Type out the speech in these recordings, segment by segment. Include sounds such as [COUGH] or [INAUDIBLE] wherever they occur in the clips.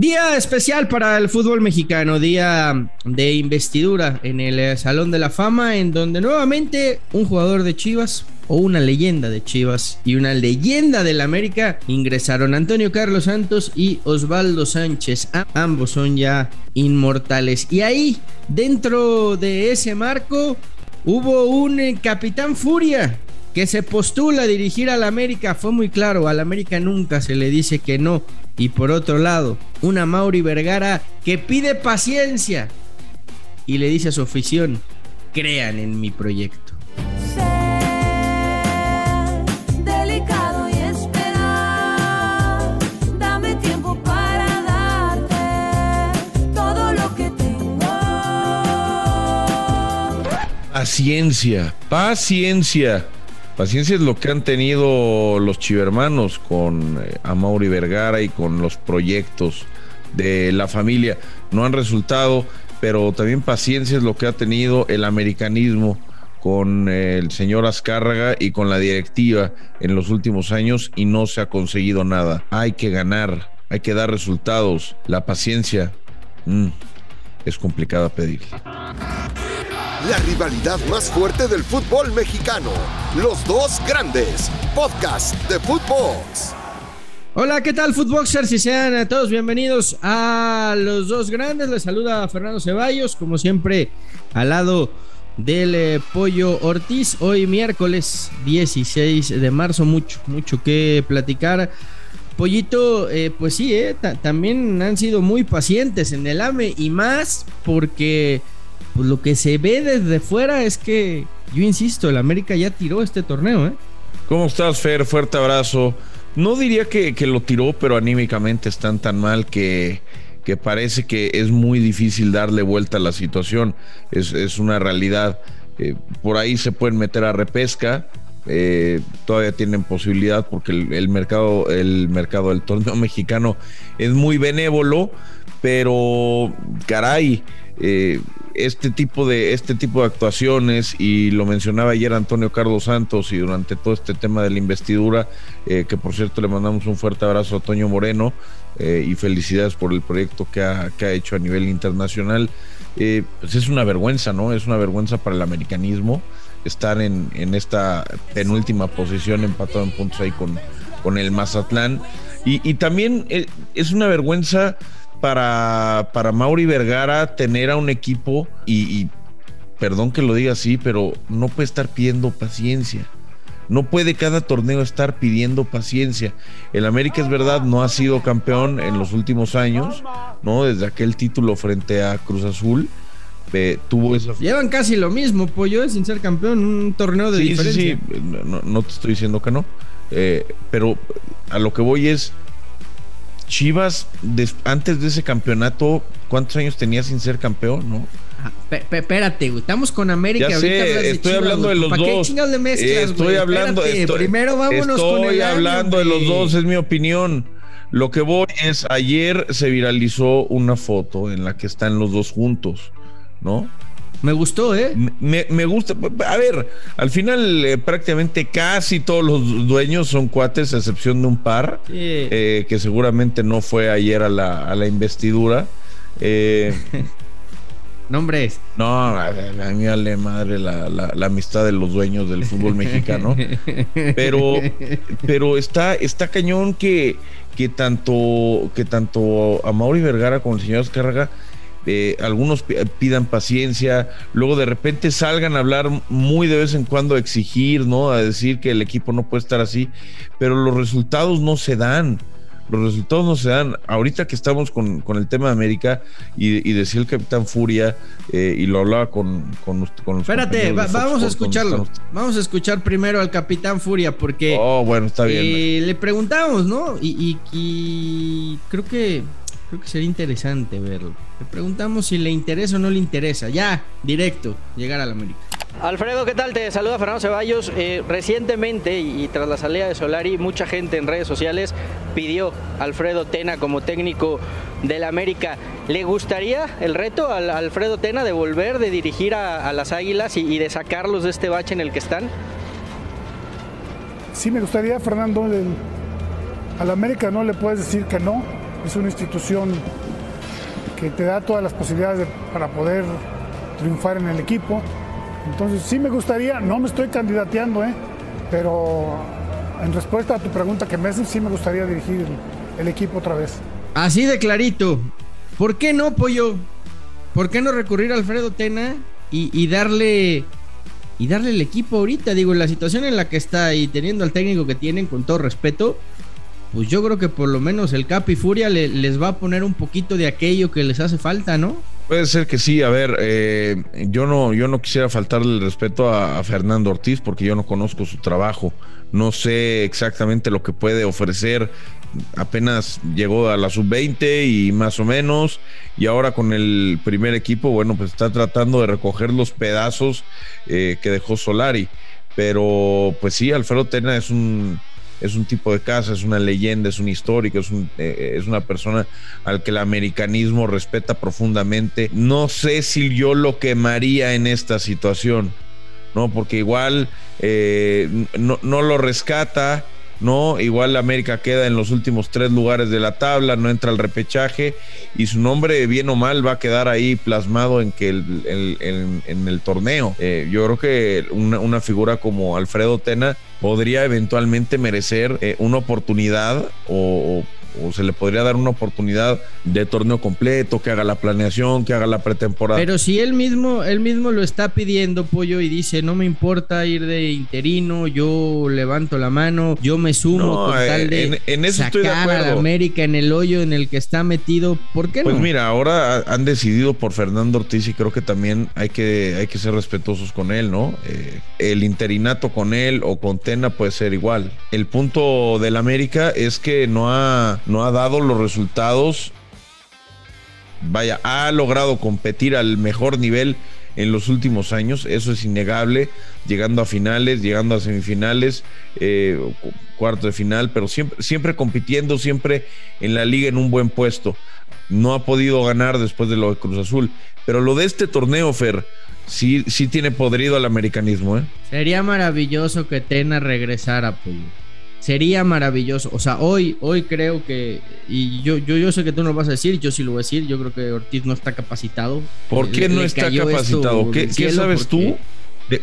Día especial para el fútbol mexicano, día de investidura en el Salón de la Fama, en donde nuevamente un jugador de Chivas o una leyenda de Chivas y una leyenda del América ingresaron Antonio Carlos Santos y Osvaldo Sánchez. Ambos son ya inmortales. Y ahí, dentro de ese marco, hubo un eh, capitán Furia que se postula a dirigir al América. Fue muy claro, al América nunca se le dice que no. Y por otro lado, una Mauri Vergara que pide paciencia y le dice a su afición, crean en mi proyecto. delicado y esperar. Dame tiempo para darte todo lo que tengo. Paciencia, paciencia. Paciencia es lo que han tenido los chivermanos con eh, Amaury Vergara y con los proyectos de la familia. No han resultado, pero también paciencia es lo que ha tenido el americanismo con eh, el señor Azcárraga y con la directiva en los últimos años y no se ha conseguido nada. Hay que ganar, hay que dar resultados. La paciencia mm, es complicada pedir. La rivalidad más fuerte del fútbol mexicano. Los dos grandes. Podcast de Footbox. Hola, ¿qué tal, Footboxers? Y sean a todos bienvenidos a los dos grandes. Les saluda Fernando Ceballos, como siempre, al lado del eh, Pollo Ortiz. Hoy miércoles 16 de marzo, mucho, mucho que platicar. Pollito, eh, pues sí, eh, ta- también han sido muy pacientes en el AME y más porque pues, lo que se ve desde fuera es que, yo insisto, el América ya tiró este torneo, ¿eh? ¿Cómo estás, Fer? Fuerte abrazo. No diría que, que lo tiró, pero anímicamente están tan mal que, que parece que es muy difícil darle vuelta a la situación. Es, es una realidad. Eh, por ahí se pueden meter a repesca. eh, todavía tienen posibilidad porque el, mercado, el mercado del torneo [LAUGHS] mexicano es muy benévolo, pero caray, eh, este tipo de este tipo de actuaciones y lo mencionaba ayer Antonio Carlos Santos y durante todo este tema de la investidura eh, que por cierto le mandamos un fuerte abrazo a Toño Moreno eh, y felicidades por el proyecto que ha, que ha hecho a nivel internacional. Pues es una vergüenza no es una vergüenza para el americanismo estar en, en esta penúltima posición empatado en puntos ahí con, con el Mazatlán. Y, y también es una vergüenza para, para Mauri Vergara tener a un equipo y, y perdón que lo diga así, pero no puede estar pidiendo paciencia. No puede cada torneo estar pidiendo paciencia. El América es verdad, no ha sido campeón en los últimos años, ¿no? Desde aquel título frente a Cruz Azul. eh, tuvo esa Llevan casi lo mismo, Pollo, sin ser campeón, un torneo de sí, sí, diferencia. sí, no, no te estoy diciendo que no. Eh, pero a lo que voy es. Chivas, des- antes de ese campeonato, ¿cuántos años tenía sin ser campeón? ¿No? Ah, espérate, güey. Estamos con América. Ya ahorita sé, hablas de estoy Chivas, hablando güey. de los ¿Para qué dos. chingados le mezclas, Eh, estoy güey? hablando. Espérate, estoy- primero vámonos con estoy el año, hablando de los dos, es mi opinión. Lo que voy es, ayer se viralizó una foto en la que están los dos juntos, ¿no? Me gustó, ¿eh? Me, me gusta. A ver, al final eh, prácticamente casi todos los dueños son cuates, a excepción de un par, Sí. eh, que seguramente no fue ayer a la, a la investidura. Eh, [LAUGHS] Nombres. no, a, mí vale madre la, la- la amistad de los dueños del fútbol mexicano. Pero, pero está, está cañón que, que tanto, que tanto a Mauri Vergara como el señor Azcárraga, eh, algunos pi- pidan paciencia, luego de repente salgan a hablar muy de vez en cuando, a exigir, ¿no? A decir que el equipo no puede estar así, pero los resultados no se dan. Los resultados no se dan. Ahorita que estamos con, con el tema de América y, y decía el capitán Furia, eh, y lo hablaba con, con, los- con los Espérate, va- Fox vamos a escucharlo. Vamos a escuchar primero al Capitán Furia porque Oh, bueno, está bien. eh, le preguntamos, ¿no? Y, y- y creo que creo que sería interesante verlo. Le preguntamos si le interesa o no le interesa. Ya, directo, llegar al América. Alfredo, ¿qué tal? Te saluda Fernando Ceballos. Eh, recientemente y, y tras la salida de Solari, mucha gente en redes sociales pidió a Alfredo Tena como técnico del América. ¿Le gustaría el reto al a Alfredo Tena de volver, de dirigir a, a las Águilas y, y de sacarlos de este bache en el que están? Sí me gustaría, Fernando, al América no le puedes decir que no. Es una institución que te da todas las posibilidades de- para poder triunfar en el equipo. Entonces sí me gustaría, no me estoy candidateando, ¿eh? pero en respuesta a tu pregunta que me haces, sí me gustaría dirigir el, equipo otra vez. Así de clarito. ¿Por qué no, Pollo? ¿Por qué no recurrir a Alfredo Tena y, y darle y darle el equipo ahorita? Digo, la situación en la que está y teniendo al técnico que tienen, con todo respeto, pues yo creo que por lo menos el Capi Furia le- les va a poner un poquito de aquello que les hace falta, ¿no? Puede ser que sí, a ver, eh, yo no, yo no quisiera faltarle el respeto a, Fernando Ortiz porque yo no conozco su trabajo, no sé exactamente lo que puede ofrecer, apenas llegó a la sub-20 y más o menos, y ahora con el primer equipo, bueno, pues está tratando de recoger los pedazos eh, que dejó Solari, pero pues sí, Alfredo Tena es un, es un tipo de casa, es una leyenda, es un histórico, es, un, eh, es una persona al que el americanismo respeta profundamente. No sé si yo lo quemaría en esta situación, ¿no? Porque igual eh, no, no lo rescata, ¿no? Igual América queda en los últimos tres lugares de la tabla, no entra al repechaje y su nombre, bien o mal, va a quedar ahí plasmado en que el, el- en, el torneo. Eh, yo creo que una, una figura como Alfredo Tena podría eventualmente merecer eh, una oportunidad o- o se le podría dar una oportunidad de torneo completo, que haga la planeación, que haga la pretemporada. Pero si él mismo, él mismo lo está pidiendo, Pollo, y dice, no me importa ir de interino, yo levanto la mano, yo me sumo No, con eh, tal de en- en eso sacar estoy de a la acuerdo. América en el hoyo en el que está metido. ¿Por qué Pues no? mira, ahora ha- han decidido por Fernando Ortiz y creo que también hay que, hay que ser respetuosos con él, ¿no? Eh, el interinato con él o con Tena puede ser igual. El punto del América es que no ha, no ha dado los resultados. Vaya, ha logrado competir al mejor nivel en los últimos años, eso es innegable, llegando a finales, llegando a semifinales, eh, cu- cuarto de final, pero siempre, siempre compitiendo, siempre en la liga en un buen puesto. No ha podido ganar después de lo de Cruz Azul, pero lo de este torneo, Fer, sí, sí tiene podrido al americanismo, ¿eh? Sería maravilloso que Tena regresara, Pollo. Sería maravilloso. O sea, hoy, hoy creo que. Y yo, yo, yo sé que tú no lo vas a decir, yo sí lo voy a decir. Yo creo que Ortiz no está capacitado. ¿Por Le- qué no le está capacitado? ¿Qué, qué sabes porque- tú? de-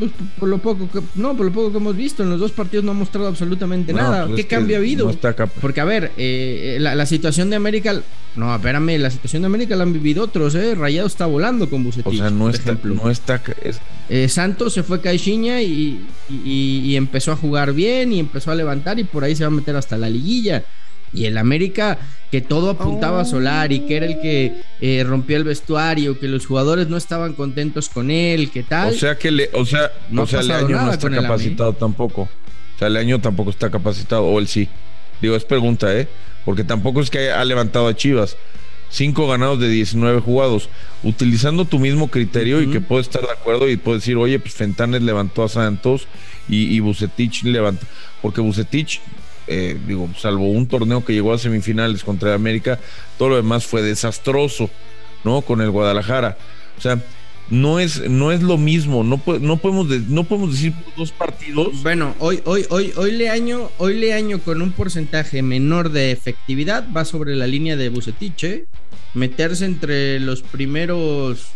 Pues, por lo poco que, no, por lo poco que hemos visto, en los dos partidos no ha mostrado absolutamente No, nada. pues ¿Qué cambio ha habido? no está cap- Porque, a ver, eh, la, la situación de América. No, espérame, la situación de América la han vivido otros, ¿eh? Rayado está volando con Bucetich. o sea, no por está, ejemplo. no está, es- Eh, Santos se fue a Caixinha y, y- y empezó a jugar bien y empezó a levantar y por ahí se va a meter hasta la liguilla. Y el América, que todo apuntaba a Solari, que era el que eh, rompió el vestuario, que los jugadores no estaban contentos con él, que tal. O sea que le, o sea, No o sea, Leaño no está capacitado tampoco. O sea, Leaño tampoco está capacitado, o él sí. Digo, es pregunta, ¿eh? Porque tampoco es que ha levantado a Chivas. Cinco ganados de 19 jugados. Utilizando tu mismo criterio y que puedo estar de acuerdo y puedo decir, oye, pues Fentanes levantó a Santos y, y Bucetich levantó. Porque Bucetich, eh, digo, salvo un torneo que llegó a semifinales contra América, todo lo demás fue desastroso, ¿no? Con el Guadalajara. O sea, no es, no es lo mismo. No, no, podemos, de- no podemos decir dos partidos. Bueno, hoy, hoy, hoy, hoy Leaño, hoy Leaño con un porcentaje menor de efectividad va sobre la línea de Bucetich, ¿eh? Meterse entre los primeros,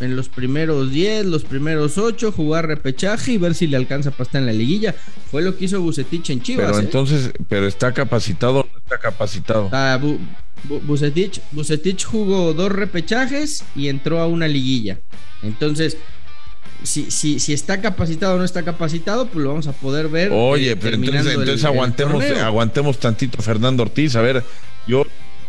en los primeros 10, los primeros 8, jugar repechaje y ver si le alcanza para estar en la liguilla. Fue lo que hizo Bucetich en Chivas. Pero ¿eh? entonces, pero está capacitado o no está capacitado. Ah, Bu- Bu- Bucetich, Bucetich jugó dos repechajes y entró a una liguilla. Entonces, si, si, si está capacitado o no está capacitado, pues lo vamos a poder ver. Oye, eh, pero entonces, el- entonces el aguantemos, torneo. aguantemos tantito a Fernando Ortiz. A ver, yo,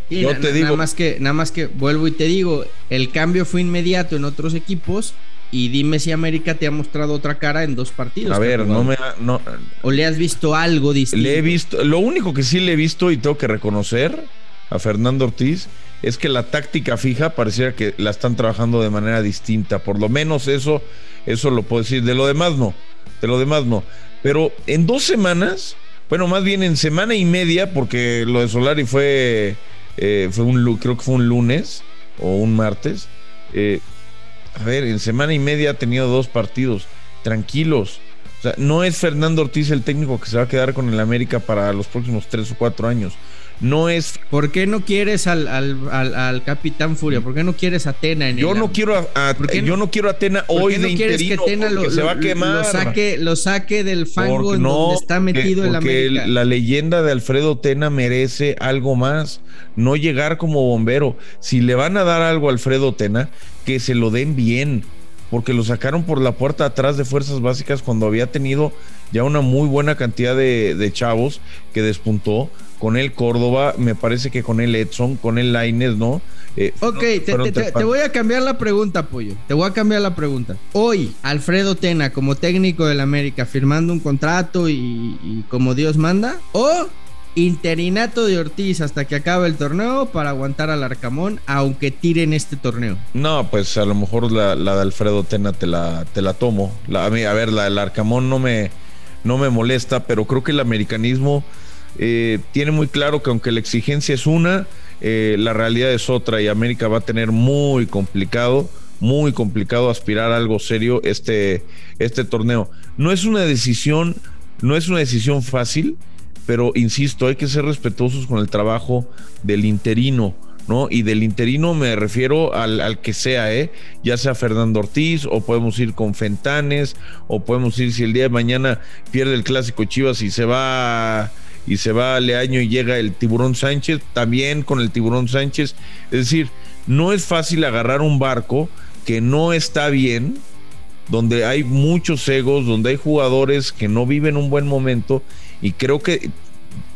Sí, yo te digo. Nada más, que, nada más que vuelvo y te digo, el cambio fue inmediato en otros equipos. Y dime si América te ha mostrado otra cara en dos partidos. A ver, no me ha- no, O le has visto algo distinto. le he visto. Lo único que sí le he visto y tengo que reconocer a Fernando Ortiz es que la táctica fija pareciera que la están trabajando de manera distinta. Por lo menos eso, eso lo puedo decir. De lo demás no. De lo demás no. Pero en dos semanas, bueno, más bien en semana y media, porque lo de Solari fue, eh, fue un, creo que fue un lunes o un martes. eh, a ver, en semana y media ha tenido dos partidos. Tranquilos. O sea, no es Fernando Ortiz el técnico que se va a quedar con el América para los próximos tres o cuatro años. No es ¿Por qué no quieres al, al, al, al Capitán Furia? ¿Por qué no quieres a Tena en yo el no quiero a, ¿Por no- yo no quiero a Tena ¿Por hoy qué no de quieres que lo, se va a quemar lo saque, lo saque del fango Porque en donde está metido el América? la leyenda de Alfredo Tena merece algo más, no llegar como bombero. Si le van a dar algo a Alfredo Tena, que se lo den bien, porque lo sacaron por la puerta atrás de Fuerzas Básicas cuando había tenido ya una muy buena cantidad de, de chavos que despuntó. Con él Córdoba, me parece que con él Edson, con él Laines, ¿no? Eh, Ok, te, fueron te- te- tres te voy a cambiar la pregunta, Pollo. Te voy a cambiar la pregunta. Hoy, Alfredo Tena, como técnico del América, firmando un contrato y, y como Dios manda, o interinato de Ortiz hasta que acabe el torneo para aguantar al Arcamón, aunque tiren este torneo. No, pues a lo mejor la, la de Alfredo Tena te la, te la tomo. La- a, mí- a ver, la del Arcamón no me, no me molesta, pero creo que el americanismo eh, tiene muy claro que aunque la exigencia es una, eh, la realidad es otra y América va a tener muy complicado, muy complicado aspirar a algo serio este, este torneo. No es una decisión, no es una decisión fácil, pero insisto, hay que ser respetuosos con el trabajo del interino. ¿No? Y del interino me refiero al, al que sea, ¿eh? Ya sea Fernando Ortiz, o podemos ir con Fentanes, o podemos ir si el día de mañana pierde el clásico Chivas y se va y se va Leaño y llega el Tiburón Sánchez, también con el Tiburón Sánchez. Es decir, no es fácil agarrar un barco que no está bien, donde hay muchos egos, donde hay jugadores que no viven un buen momento, y creo que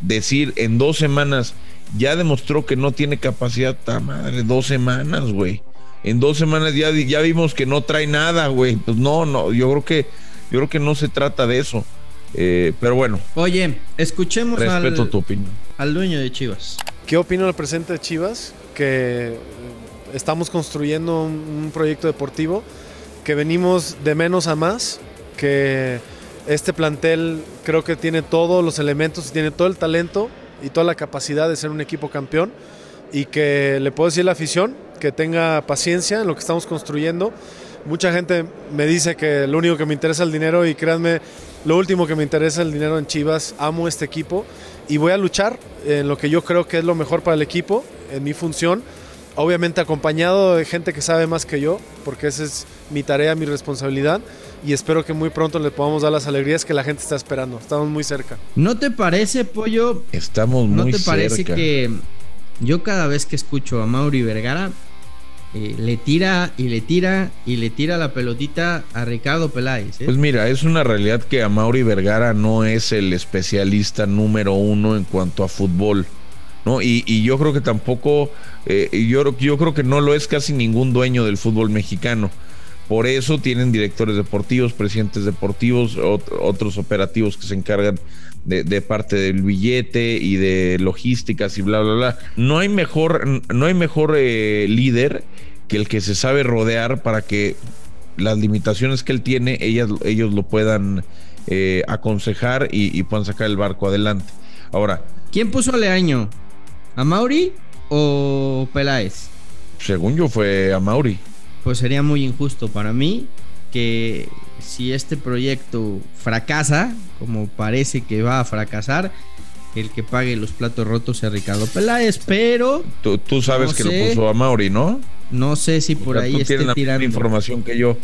decir en dos semanas ya demostró que no tiene capacidad, ta madre, dos semanas, güey. En dos semanas ya, ya vimos que no trae nada, güey. Pues no, no, yo creo que, yo creo que no se trata de eso. Eh, pero bueno, Oye, escuchemos respeto al, tu opinión. al dueño de Chivas. ¿Qué opino del presente de Chivas? Que estamos construyendo un, un proyecto deportivo, que venimos de menos a más, que este plantel creo que tiene todos los elementos, tiene todo el talento y toda la capacidad de ser un equipo campeón y que le puedo decir a la afición que tenga paciencia en lo que estamos construyendo. Mucha gente me dice que lo único que me interesa es el dinero y créanme, lo último que me interesa es el dinero en Chivas. Amo este equipo y voy a luchar en lo que yo creo que es lo mejor para el equipo, en mi función. Obviamente acompañado de gente que sabe más que yo, porque esa es mi tarea, mi responsabilidad. Y espero que muy pronto le podamos dar las alegrías que la gente está esperando. Estamos muy cerca. ¿No te parece, Pollo, Estamos ¿No muy te parece cerca. que yo cada vez que escucho a Mauri Vergara eh, le tira y le tira y le tira la pelotita a Ricardo Peláez? eh? Pues mira, es una realidad que a Mauri Vergara no es el especialista número uno en cuanto a fútbol. ¿no? Y, y yo creo que tampoco, eh, yo, yo creo que no lo es casi ningún dueño del fútbol mexicano. Por eso tienen directores deportivos, presidentes deportivos, ot- otros operativos que se encargan de, de parte del billete y de logísticas y bla, bla, bla. No hay mejor, no hay mejor eh, líder que el que se sabe rodear para que las limitaciones que él tiene, ellas, ellos lo puedan eh, aconsejar y, y puedan sacar el barco adelante. Ahora, ¿Quién puso a Leaño? ¿A Mauri o Peláez? según yo fue a Mauri. Pues sería muy injusto para mí que si este proyecto fracasa, como parece que va a fracasar, el que pague los platos rotos sea Ricardo Peláez, pero Tú, tú sabes No que sé. lo puso a Mauri, ¿no? no sé si O por sea, ahí esté tienes la tirando. información que yo.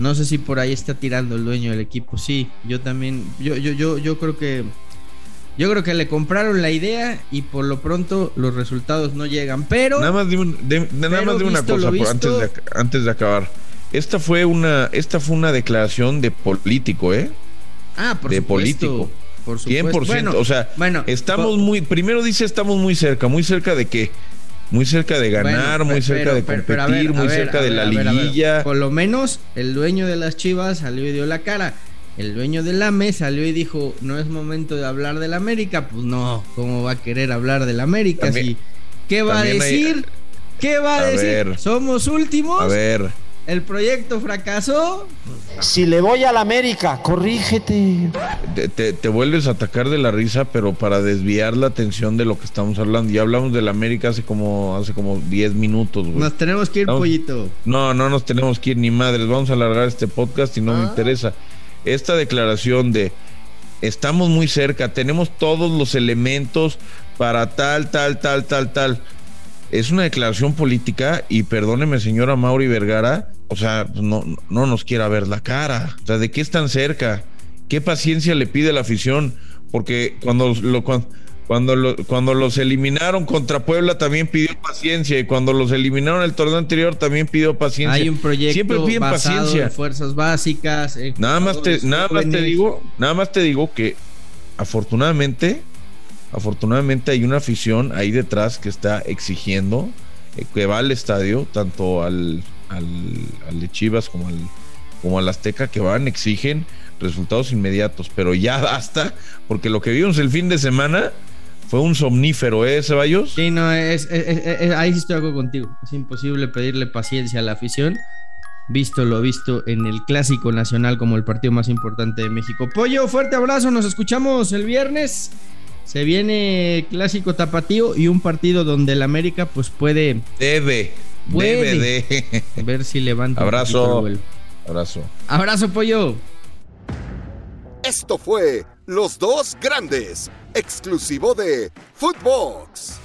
No sé si por ahí está tirando el dueño del equipo. Sí, yo también. Yo, yo, yo, yo creo que. Yo creo que le compraron la idea y por lo pronto los resultados no llegan. Pero. Nada más de, un- de- nada más de una cosa antes, de, antes de acabar. Esta fue una, esta fue una declaración de político, ¿eh? ah, por de supuesto. político. Por supuesto. 100%. Bueno, o sea, bueno, estamos muy. Primero dice estamos muy cerca. ¿Muy cerca de qué? Muy cerca de ganar, bueno, muy cerca pero- de competir, pero a ver, muy ver, cerca de la liguilla. Por lo menos el dueño de las Chivas salió y dio la cara. El dueño del AME salió y dijo, no es momento de hablar del América. Pues no, ¿cómo va a querer hablar del América? También- si, ¿Qué va a hay- decir? ¿Qué va a, A decir? ver. Somos últimos. A ver, El proyecto fracasó. Si le voy a la América, corrígete. te, te- te vuelves a atacar de la risa, pero para desviar la atención de lo que estamos hablando. Ya hablamos del América hace como hace como 10 minutos, güey. Nos tenemos que ir, pollito. No, no nos tenemos que ir ni madres. Vamos a alargar este podcast y no me Ah. interesa. Esta declaración de estamos muy cerca, tenemos todos los elementos para tal, tal, tal, tal, tal. Es una declaración política y perdóneme, señora Mauri Vergara, o sea, no, no nos quiera ver la cara. O sea, ¿de qué están cerca? ¿Qué paciencia le pide la afición? Porque cuando lo cuando, cuando, lo- cuando los eliminaron contra Puebla también pidió paciencia y cuando los eliminaron el torneo anterior también pidió paciencia. Hay un proyecto Siempre piden basado paciencia. en fuerzas básicas. en Nada más te, nada más te digo, nada más te digo que afortunadamente, afortunadamente hay una afición ahí detrás que está exigiendo eh, que va al estadio, tanto al, al, al de Chivas como al, como al Azteca, que van, exigen resultados inmediatos, pero ya [LAUGHS] basta, porque lo que vimos el fin de semana fue un somnífero, ¿eh, Ceballos? Sí, no, es, es- es- es- ahí sí estoy acuerdo contigo. Es imposible pedirle paciencia a la afición, visto lo visto en el Clásico Nacional como el partido más importante de México. Pollo, fuerte abrazo, nos escuchamos el viernes. Se viene Clásico Tapatío y un partido donde el América pues puede Debe, Puede. debe de. [LAUGHS] ver si levanta un Abrazo. poquito el vuelo. Abrazo. Abrazo, Pollo. Esto fue Los Dos Grandes, exclusivo de Footbox.